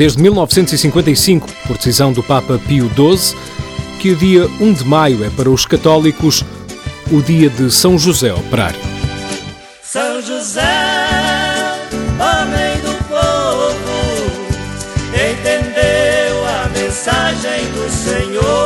Desde 1955, por decisão do Papa Pio XII, que o dia 1 de maio é para os católicos o dia de São José Operário. São José, homem do povo, entendeu a mensagem do Senhor.